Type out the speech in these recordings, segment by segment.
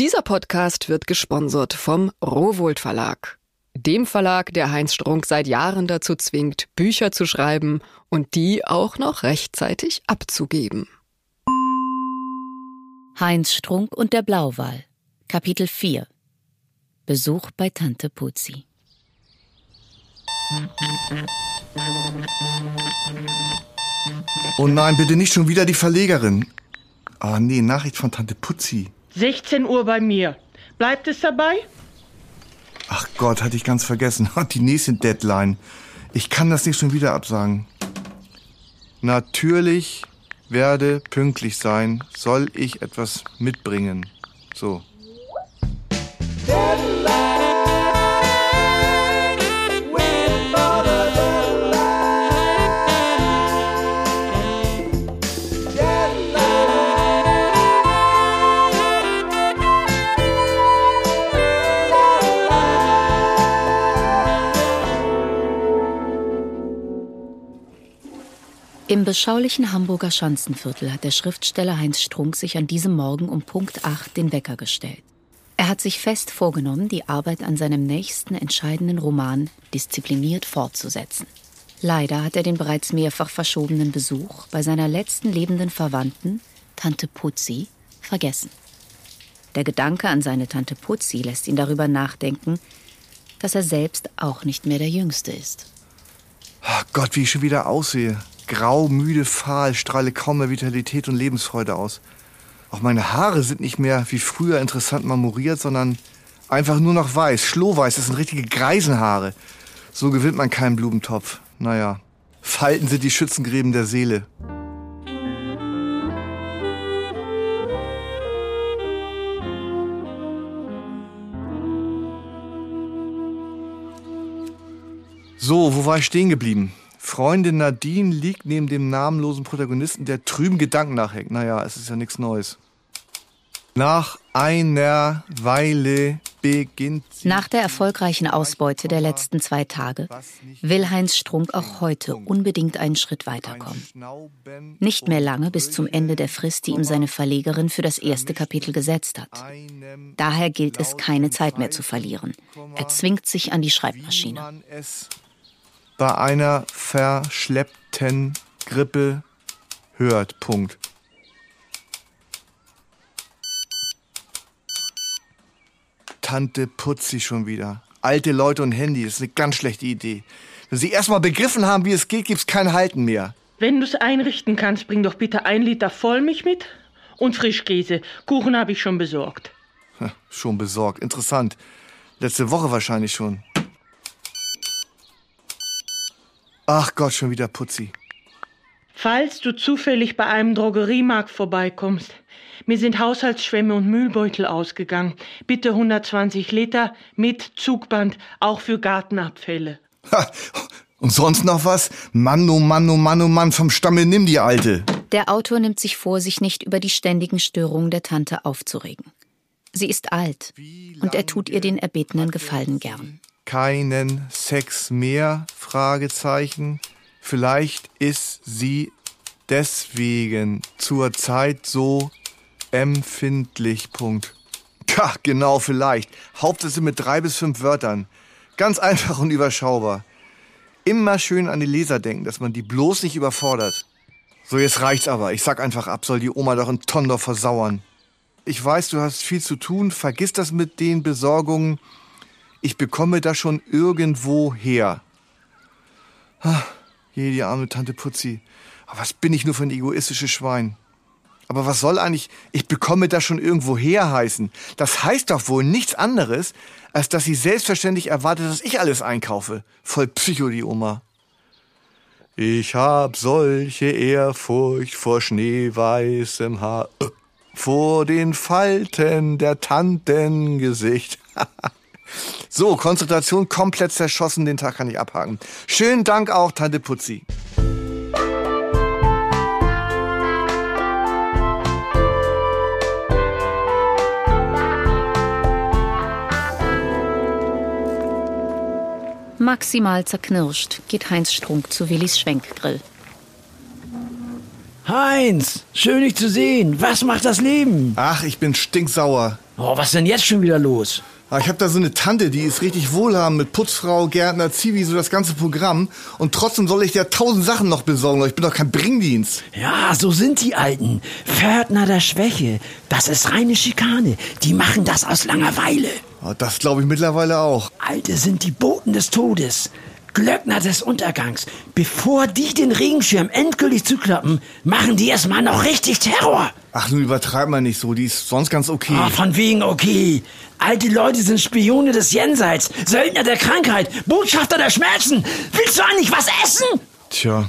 Dieser Podcast wird gesponsert vom Rowold Verlag. Dem Verlag, der Heinz Strunk seit Jahren dazu zwingt, Bücher zu schreiben und die auch noch rechtzeitig abzugeben. Heinz Strunk und der Blauwal. Kapitel 4 Besuch bei Tante Puzi. Oh nein, bitte nicht schon wieder die Verlegerin. Ah oh nee, Nachricht von Tante Putzi. 16 Uhr bei mir. Bleibt es dabei? Ach Gott, hatte ich ganz vergessen. Die nächste Deadline. Ich kann das nicht schon wieder absagen. Natürlich werde pünktlich sein. Soll ich etwas mitbringen? So. Im beschaulichen Hamburger Schanzenviertel hat der Schriftsteller Heinz Strunk sich an diesem Morgen um Punkt 8 den Wecker gestellt. Er hat sich fest vorgenommen, die Arbeit an seinem nächsten entscheidenden Roman diszipliniert fortzusetzen. Leider hat er den bereits mehrfach verschobenen Besuch bei seiner letzten lebenden Verwandten, Tante Putzi, vergessen. Der Gedanke an seine Tante Putzi lässt ihn darüber nachdenken, dass er selbst auch nicht mehr der Jüngste ist. Oh Gott, wie ich schon wieder aussehe. Grau, müde, fahl, strahle kaum mehr Vitalität und Lebensfreude aus. Auch meine Haare sind nicht mehr wie früher interessant marmoriert, sondern einfach nur noch weiß, schlohweiß. Das sind richtige Greisenhaare. So gewinnt man keinen Blumentopf. Naja, Falten sind die Schützengräben der Seele. So, wo war ich stehen geblieben? Freundin Nadine liegt neben dem namenlosen Protagonisten, der trüben Gedanken nachhängt. Naja, es ist ja nichts Neues. Nach einer Weile beginnt sie. Nach der erfolgreichen Ausbeute der letzten zwei Tage will Heinz Strunk auch heute unbedingt einen Schritt weiterkommen. Nicht mehr lange bis zum Ende der Frist, die ihm seine Verlegerin für das erste Kapitel gesetzt hat. Daher gilt es, keine Zeit mehr zu verlieren. Er zwingt sich an die Schreibmaschine bei einer verschleppten Grippe hört. Punkt. Tante Putzi schon wieder. Alte Leute und Handy, das ist eine ganz schlechte Idee. Wenn Sie erstmal begriffen haben, wie es geht, gibt's kein Halten mehr. Wenn du es einrichten kannst, bring doch bitte ein Liter Vollmilch mit und Frischkäse. Kuchen habe ich schon besorgt. schon besorgt. Interessant. Letzte Woche wahrscheinlich schon. Ach Gott, schon wieder Putzi. Falls du zufällig bei einem Drogeriemarkt vorbeikommst, mir sind Haushaltsschwämme und Müllbeutel ausgegangen. Bitte 120 Liter mit Zugband, auch für Gartenabfälle. Ha, und sonst noch was? Mann, oh Mann, oh Mann, oh Mann, vom Stammel nimm die Alte. Der Autor nimmt sich vor, sich nicht über die ständigen Störungen der Tante aufzuregen. Sie ist alt und er tut ihr den erbetenen Gefallen gern keinen Sex mehr? Fragezeichen. Vielleicht ist sie deswegen zur Zeit so empfindlich. Punkt. Ja, genau, vielleicht. Hauptsächlich mit drei bis fünf Wörtern. Ganz einfach und überschaubar. Immer schön an die Leser denken, dass man die bloß nicht überfordert. So, jetzt reicht's aber. Ich sag einfach ab, soll die Oma doch in Tondorf versauern. Ich weiß, du hast viel zu tun. Vergiss das mit den Besorgungen ich bekomme das schon irgendwo her. Ah, je, die arme Tante Putzi. Was bin ich nur für ein egoistisches Schwein? Aber was soll eigentlich, ich bekomme das schon irgendwo her heißen? Das heißt doch wohl nichts anderes, als dass sie selbstverständlich erwartet, dass ich alles einkaufe. Voll Psycho, die Oma. Ich hab solche Ehrfurcht vor schneeweißem Haar, äh, vor den Falten der Tantengesicht. So, Konzentration komplett zerschossen, den Tag kann ich abhaken. Schönen Dank auch, Tante Putzi. Maximal zerknirscht geht Heinz Strunk zu Willis Schwenkgrill. Heinz, schön dich zu sehen. Was macht das Leben? Ach, ich bin stinksauer. Oh, was denn jetzt schon wieder los? Ah, Ich habe da so eine Tante, die ist richtig wohlhabend mit Putzfrau, Gärtner, Zivi, so das ganze Programm. Und trotzdem soll ich dir tausend Sachen noch besorgen. Ich bin doch kein Bringdienst. Ja, so sind die Alten. Pförtner der Schwäche. Das ist reine Schikane. Die machen das aus Langeweile. Ah, Das glaube ich mittlerweile auch. Alte sind die Boten des Todes. Glöckner des Untergangs. Bevor die den Regenschirm endgültig zuklappen, machen die erstmal noch richtig Terror. Ach, nun übertreib mal nicht so. Die ist sonst ganz okay. Ah, von wegen okay. Alte Leute sind Spione des Jenseits, Söldner der Krankheit, Botschafter der Schmerzen. Willst du eigentlich was essen? Tja,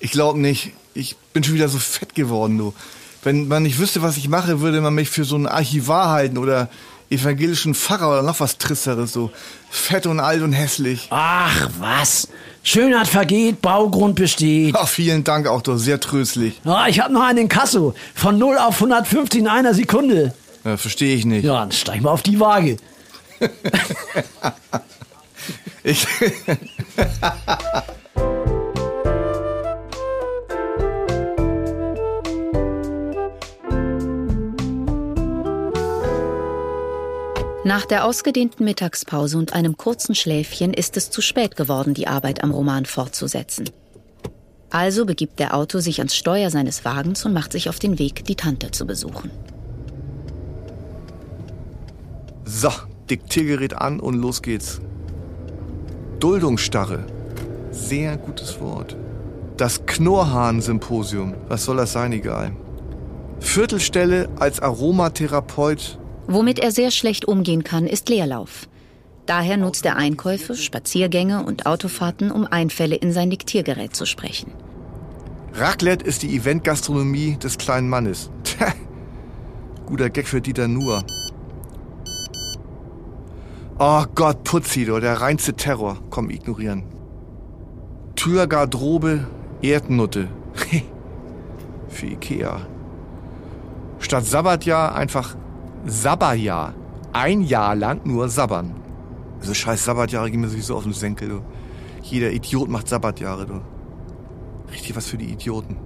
ich glaube nicht. Ich bin schon wieder so fett geworden, du. Wenn man nicht wüsste, was ich mache, würde man mich für so einen Archivar halten oder evangelischen Pfarrer oder noch was Trisseres, so fett und alt und hässlich. Ach, was? Schönheit vergeht, Baugrund besteht. Ach, vielen Dank auch, doch sehr tröstlich. Ah, ich hab noch einen in Kasso. Von 0 auf 150 in einer Sekunde. Ja, Verstehe ich nicht. Ja, dann steig mal auf die Waage. Ich, Nach der ausgedehnten Mittagspause und einem kurzen Schläfchen ist es zu spät geworden, die Arbeit am Roman fortzusetzen. Also begibt der Autor sich ans Steuer seines Wagens und macht sich auf den Weg, die Tante zu besuchen. so, Diktiergerät an und los geht's. Duldungsstarre. Sehr gutes Wort. Das Knorrhahn-Symposium. Was soll das sein, egal. Viertelstelle als Aromatherapeut. Womit er sehr schlecht umgehen kann, ist Leerlauf. Daher nutzt er Einkäufe, Spaziergänge und Autofahrten, um Einfälle in sein Diktiergerät zu sprechen. Raclette ist die Eventgastronomie des kleinen Mannes. Tja, guter Gag für Dieter Nuhr. Oh Gott, Putzi, du, der reinste Terror. Komm, ignorieren. Türgarderobe, Erdnutte. für Ikea. Statt Sabbatjahr einfach Sabberjahr. Ein Jahr lang nur sabbern. Also scheiß Sabbatjahre gehen mir sowieso auf den Senkel, du. Jeder Idiot macht Sabbatjahre, du. Richtig was für die Idioten.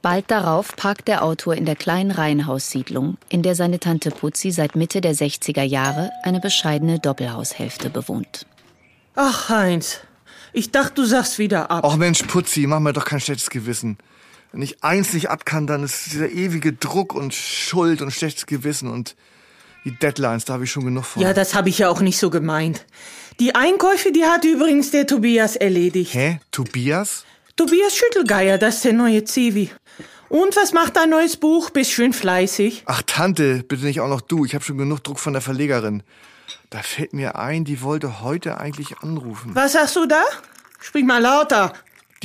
Bald darauf parkt der Autor in der kleinen Reihenhaussiedlung, in der seine Tante Putzi seit Mitte der 60er Jahre eine bescheidene Doppelhaushälfte bewohnt. Ach, Heinz, ich dachte, du sagst wieder ab. Ach Mensch, Putzi, mach mir doch kein schlechtes Gewissen. Wenn ich eins nicht ab kann, dann ist dieser ewige Druck und Schuld und schlechtes Gewissen und die Deadlines, da habe ich schon genug von. Ja, das habe ich ja auch nicht so gemeint. Die Einkäufe, die hat übrigens der Tobias erledigt. Hä? Tobias? Tobias Schüttelgeier, das ist der neue Zivi. Und was macht dein neues Buch? Bist schön fleißig. Ach Tante, bitte nicht auch noch du. Ich habe schon genug Druck von der Verlegerin. Da fällt mir ein, die wollte heute eigentlich anrufen. Was sagst du da? Sprich mal lauter.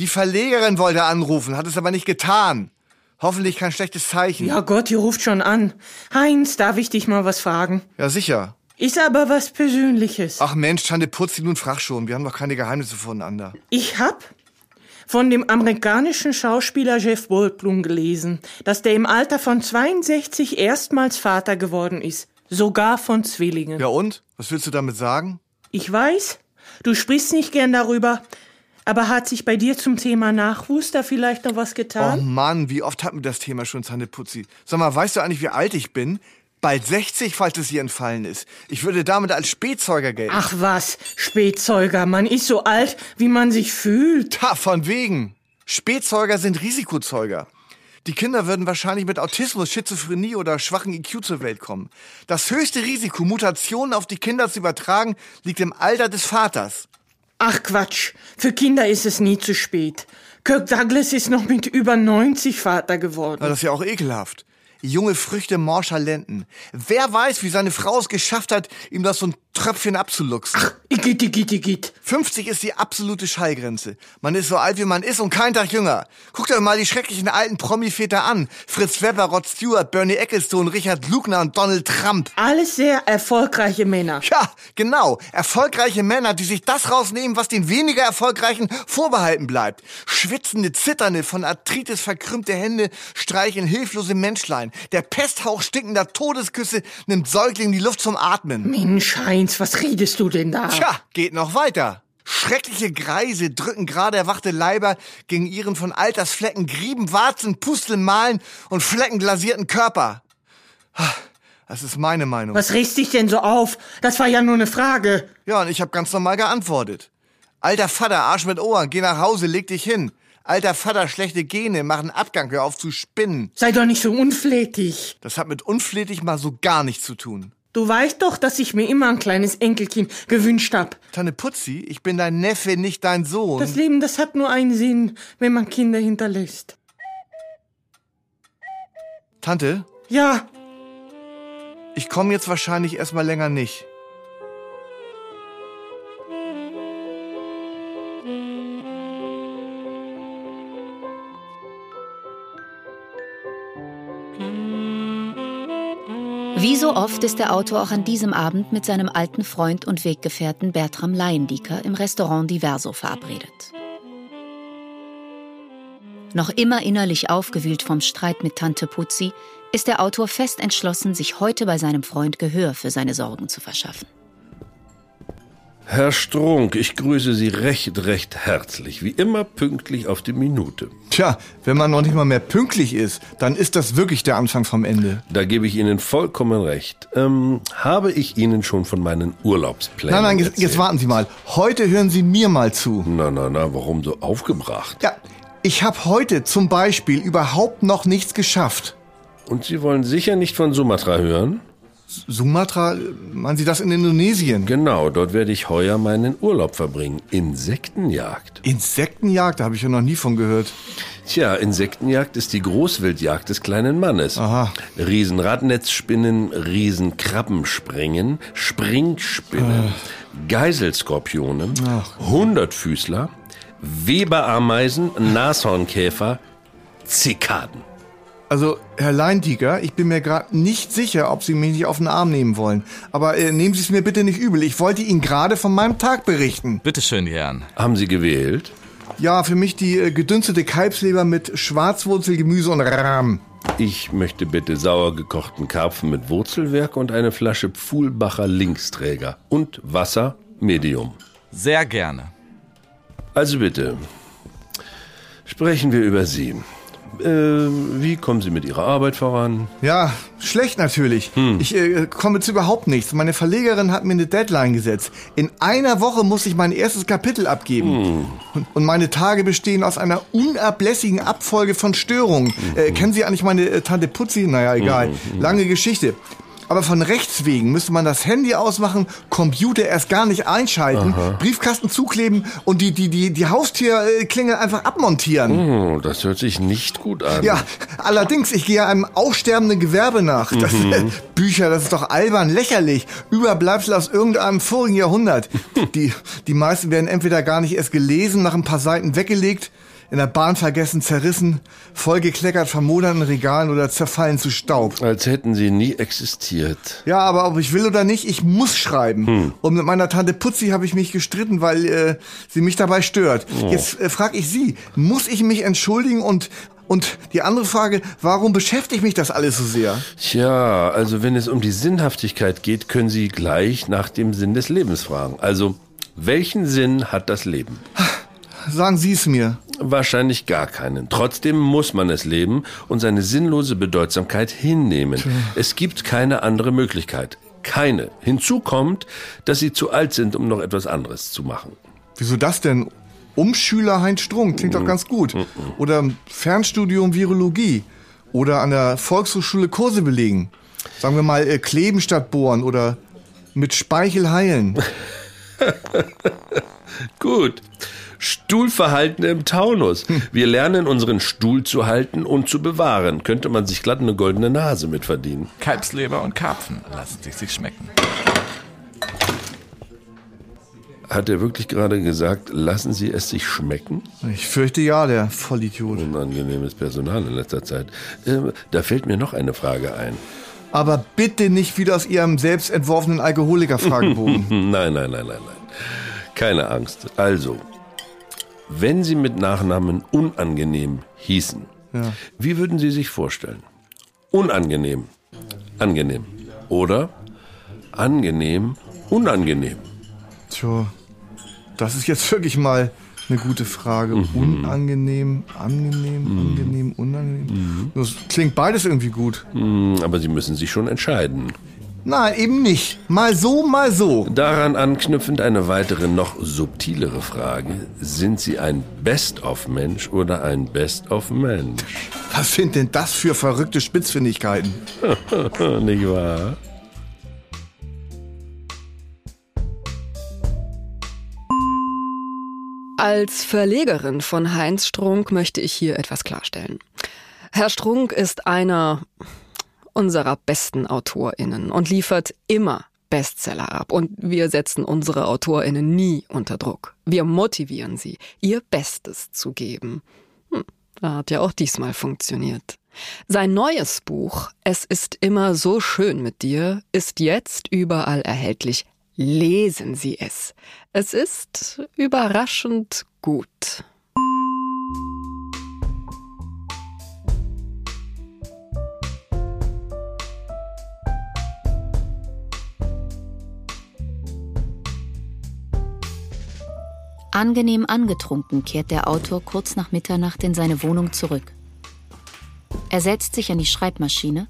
Die Verlegerin wollte anrufen, hat es aber nicht getan. Hoffentlich kein schlechtes Zeichen. Ja Gott, die ruft schon an. Heinz, darf ich dich mal was fragen? Ja, sicher. Ist aber was Persönliches. Ach Mensch, Tante Putzi, nun frag schon. Wir haben doch keine Geheimnisse voneinander. Ich hab von dem amerikanischen Schauspieler Jeff Goldblum gelesen, dass der im Alter von 62 erstmals Vater geworden ist. Sogar von Zwillingen. Ja und? Was willst du damit sagen? Ich weiß, du sprichst nicht gern darüber, aber hat sich bei dir zum Thema Nachwuchs da vielleicht noch was Oh getan? Mann, wie oft hatten wir das Thema schon, Tante Putzi? Sag mal, weißt du eigentlich, wie alt ich bin? Bald 60, falls es ihr entfallen ist. Ich würde damit als Spätzeuger gelten. Ach was, Spätzeuger, man ist so alt, wie man sich fühlt. Ta, von wegen. Spätzeuger sind Risikozeuger. Die Kinder würden wahrscheinlich mit Autismus, Schizophrenie oder schwachen IQ zur Welt kommen. Das höchste Risiko, Mutationen auf die Kinder zu übertragen, liegt im Alter des Vaters. Ach Quatsch, für Kinder ist es nie zu spät. Kirk Douglas ist noch mit über 90 Vater geworden. Na, das ist ja auch ekelhaft. Junge Früchte morscher Lenden. Wer weiß, wie seine Frau es geschafft hat, ihm das so ein Tröpfchen abzuluxen. Igitt, igitt, igitt. 50 ist die absolute Schallgrenze. Man ist so alt, wie man ist und kein Tag jünger. Guckt euch mal die schrecklichen alten Promi-Väter an. Fritz Webber, Rod Stewart, Bernie Ecclestone, Richard Lugner und Donald Trump. Alles sehr erfolgreiche Männer. Ja, genau. Erfolgreiche Männer, die sich das rausnehmen, was den weniger erfolgreichen vorbehalten bleibt. Schwitzende, zitternde, von Arthritis verkrümmte Hände streicheln hilflose Menschlein. Sein. Der Pesthauch stinkender Todesküsse nimmt Säugling die Luft zum Atmen. Mensch, Heinz, was redest du denn da? Tja, geht noch weiter. Schreckliche Greise drücken gerade erwachte Leiber gegen ihren von Altersflecken Grieben, Warzen, Pusteln, Malen und fleckenglasierten Körper. Das ist meine Meinung. Was regst dich denn so auf? Das war ja nur eine Frage. Ja, und ich habe ganz normal geantwortet. Alter Vater, Arsch mit Ohren, geh nach Hause, leg dich hin. Alter Vater, schlechte Gene, machen Abgang, hör auf zu spinnen. Sei doch nicht so unflätig. Das hat mit unflätig mal so gar nichts zu tun. Du weißt doch, dass ich mir immer ein kleines Enkelkind gewünscht hab. Tanne Putzi, ich bin dein Neffe, nicht dein Sohn. Das Leben, das hat nur einen Sinn, wenn man Kinder hinterlässt. Tante, Ja, ich komme jetzt wahrscheinlich erstmal länger nicht. Wie so oft ist der Autor auch an diesem Abend mit seinem alten Freund und Weggefährten Bertram Leyendiecker im Restaurant Diverso verabredet. Noch immer innerlich aufgewühlt vom Streit mit Tante Putzi, ist der Autor fest entschlossen, sich heute bei seinem Freund Gehör für seine Sorgen zu verschaffen. Herr Strunk, ich grüße Sie recht, recht herzlich. Wie immer pünktlich auf die Minute. Tja, wenn man noch nicht mal mehr pünktlich ist, dann ist das wirklich der Anfang vom Ende. Da gebe ich Ihnen vollkommen recht. Ähm, habe ich Ihnen schon von meinen Urlaubsplänen Nein, nein, jetzt, erzählt? jetzt warten Sie mal. Heute hören Sie mir mal zu. Na, na, na, warum so aufgebracht? Ja, ich habe heute zum Beispiel überhaupt noch nichts geschafft. Und Sie wollen sicher nicht von Sumatra hören? Sumatra, meinen Sie das in Indonesien? Genau, dort werde ich heuer meinen Urlaub verbringen. Insektenjagd. Insektenjagd, da habe ich ja noch nie von gehört. Tja, Insektenjagd ist die Großwildjagd des kleinen Mannes. Aha. Riesenradnetzspinnen, Riesenkrabbenspringen, Springspinnen, Geiselskorpione, Hundertfüßler, Weberameisen, Nashornkäfer, Zikaden. Also, Herr Leintiger, ich bin mir gerade nicht sicher, ob Sie mich nicht auf den Arm nehmen wollen. Aber äh, nehmen Sie es mir bitte nicht übel. Ich wollte Ihnen gerade von meinem Tag berichten. Bitte schön, die Herren. Haben Sie gewählt? Ja, für mich die äh, gedünstete Kalbsleber mit Schwarzwurzelgemüse und Rahm. Ich möchte bitte sauer gekochten Karpfen mit Wurzelwerk und eine Flasche Pfuhlbacher Linksträger. Und Wasser Medium. Sehr gerne. Also bitte, sprechen wir über Sie. Äh, wie kommen Sie mit Ihrer Arbeit voran? Ja, schlecht natürlich. Ich äh, komme zu überhaupt nichts. Meine Verlegerin hat mir eine Deadline gesetzt. In einer Woche muss ich mein erstes Kapitel abgeben. Und, und meine Tage bestehen aus einer unablässigen Abfolge von Störungen. Äh, kennen Sie eigentlich meine äh, Tante Putzi? Naja, egal. Lange Geschichte. Aber von Rechts wegen müsste man das Handy ausmachen, Computer erst gar nicht einschalten, Briefkasten zukleben und die, die, die, die Haustürklingel einfach abmontieren. Oh, das hört sich nicht gut an. Ja, allerdings, ich gehe einem aussterbenden Gewerbe nach. Das, Bücher, das ist doch albern, lächerlich. Überbleibsel aus irgendeinem vorigen Jahrhundert. Die, die meisten werden entweder gar nicht erst gelesen, nach ein paar Seiten weggelegt, in der Bahn vergessen, zerrissen, vollgekleckert von modernen Regalen oder zerfallen zu Staub. Als hätten sie nie existiert. Ja, aber ob ich will oder nicht, ich muss schreiben. Und mit meiner Tante Putzi habe ich mich gestritten, weil äh, sie mich dabei stört. Jetzt äh, frage ich Sie, muss ich mich entschuldigen und und die andere Frage, warum beschäftigt mich das alles so sehr? Tja, also wenn es um die Sinnhaftigkeit geht, können Sie gleich nach dem Sinn des Lebens fragen. Also, welchen Sinn hat das Leben? Sagen Sie es mir. Wahrscheinlich gar keinen. Trotzdem muss man es leben und seine sinnlose Bedeutsamkeit hinnehmen. Es gibt keine andere Möglichkeit. Keine. Hinzu kommt, dass sie zu alt sind, um noch etwas anderes zu machen. Wieso das denn? Umschüler Heinz Strunk klingt doch ganz gut. Oder Fernstudium Virologie. Oder an der Volkshochschule Kurse belegen. Sagen wir mal äh, kleben statt bohren oder mit Speichel heilen. Gut. Stuhlverhalten im Taunus. Wir lernen unseren Stuhl zu halten und zu bewahren. Könnte man sich glatt eine goldene Nase mit verdienen. Kalbsleber und Karpfen lassen sich sich schmecken. Hat er wirklich gerade gesagt, lassen Sie es sich schmecken? Ich fürchte ja, der Vollidiot. Unangenehmes Personal in letzter Zeit. Ähm, da fällt mir noch eine Frage ein. Aber bitte nicht wieder aus Ihrem selbst entworfenen Alkoholiker-Fragebogen. Nein, nein, nein, nein, nein. Keine Angst. Also, wenn Sie mit Nachnamen unangenehm hießen, wie würden Sie sich vorstellen? unangenehm, angenehm. Oder angenehm, unangenehm. Tja, das ist jetzt wirklich mal eine gute Frage. Mhm. Unangenehm, angenehm, angenehm, unangenehm. Das klingt beides irgendwie gut. Hm, Aber Sie müssen sich schon entscheiden. Nein, eben nicht. Mal so, mal so. Daran anknüpfend eine weitere, noch subtilere Frage. Sind Sie ein Best-of-Mensch oder ein Best-of-Mensch? Was sind denn das für verrückte Spitzfindigkeiten? Nicht wahr? Als Verlegerin von Heinz Strunk möchte ich hier etwas klarstellen. Herr Strunk ist einer unserer besten AutorInnen und liefert immer Bestseller ab. Und wir setzen unsere AutorInnen nie unter Druck. Wir motivieren sie, ihr Bestes zu geben. Hm, hat ja auch diesmal funktioniert. Sein neues Buch Es ist immer so schön mit dir ist jetzt überall erhältlich. Lesen Sie es. Es ist überraschend gut. Angenehm angetrunken kehrt der Autor kurz nach Mitternacht in seine Wohnung zurück. Er setzt sich an die Schreibmaschine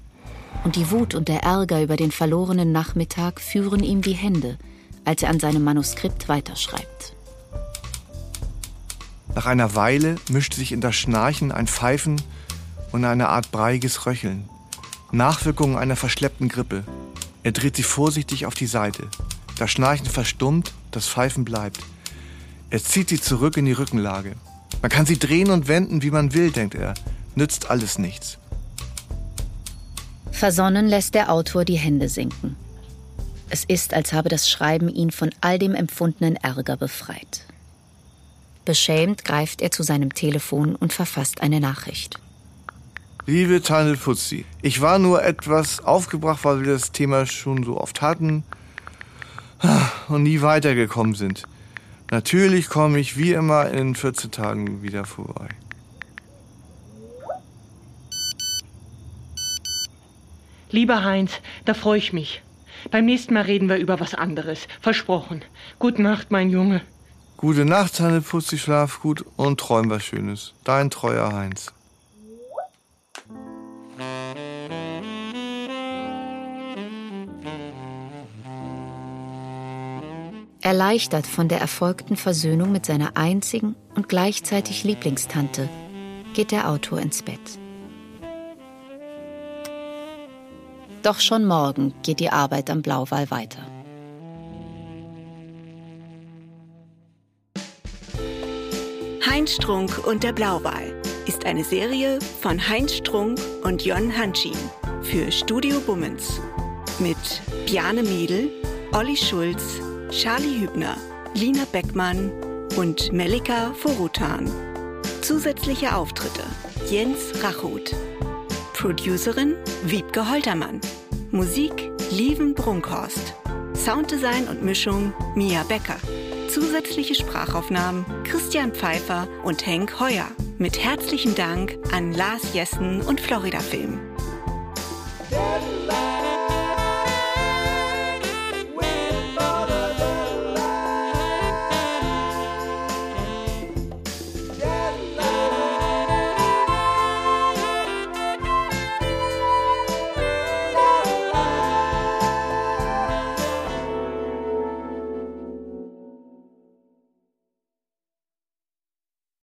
und die Wut und der Ärger über den verlorenen Nachmittag führen ihm die Hände, als er an seinem Manuskript weiterschreibt. Nach einer Weile mischt sich in das Schnarchen ein Pfeifen und eine Art breiiges Röcheln. Nachwirkungen einer verschleppten Grippe. Er dreht sich vorsichtig auf die Seite. Das Schnarchen verstummt, das Pfeifen bleibt. Er zieht sie zurück in die Rückenlage. Man kann sie drehen und wenden, wie man will, denkt er. Nützt alles nichts. Versonnen lässt der Autor die Hände sinken. Es ist, als habe das Schreiben ihn von all dem empfundenen Ärger befreit. Beschämt greift er zu seinem Telefon und verfasst eine Nachricht. Liebe Tante Putzi, ich war nur etwas aufgebracht, weil wir das Thema schon so oft hatten und nie weitergekommen sind. Natürlich komme ich wie immer in 14 Tagen wieder vorbei. Lieber Heinz, da freue ich mich. Beim nächsten Mal reden wir über was anderes. Versprochen. Gute Nacht, mein Junge. Gute Nacht, Tante Putzi, schlaf gut und träum was Schönes. Dein treuer Heinz. Erleichtert von der erfolgten Versöhnung mit seiner einzigen und gleichzeitig Lieblingstante geht der Autor ins Bett. Doch schon morgen geht die Arbeit am Blauwal weiter. Heinz Strunk und der Blauwal ist eine Serie von Heinz Strunk und Jon Hanschin für Studio Bummens mit Bjane Mädel, Olli Schulz, Charlie Hübner, Lina Beckmann und Melika Forutan. Zusätzliche Auftritte Jens Rachut. Producerin Wiebke Holtermann. Musik Lieven Brunkhorst. Sounddesign und Mischung Mia Becker. Zusätzliche Sprachaufnahmen Christian Pfeiffer und Henk Heuer. Mit herzlichen Dank an Lars Jessen und Florida Film.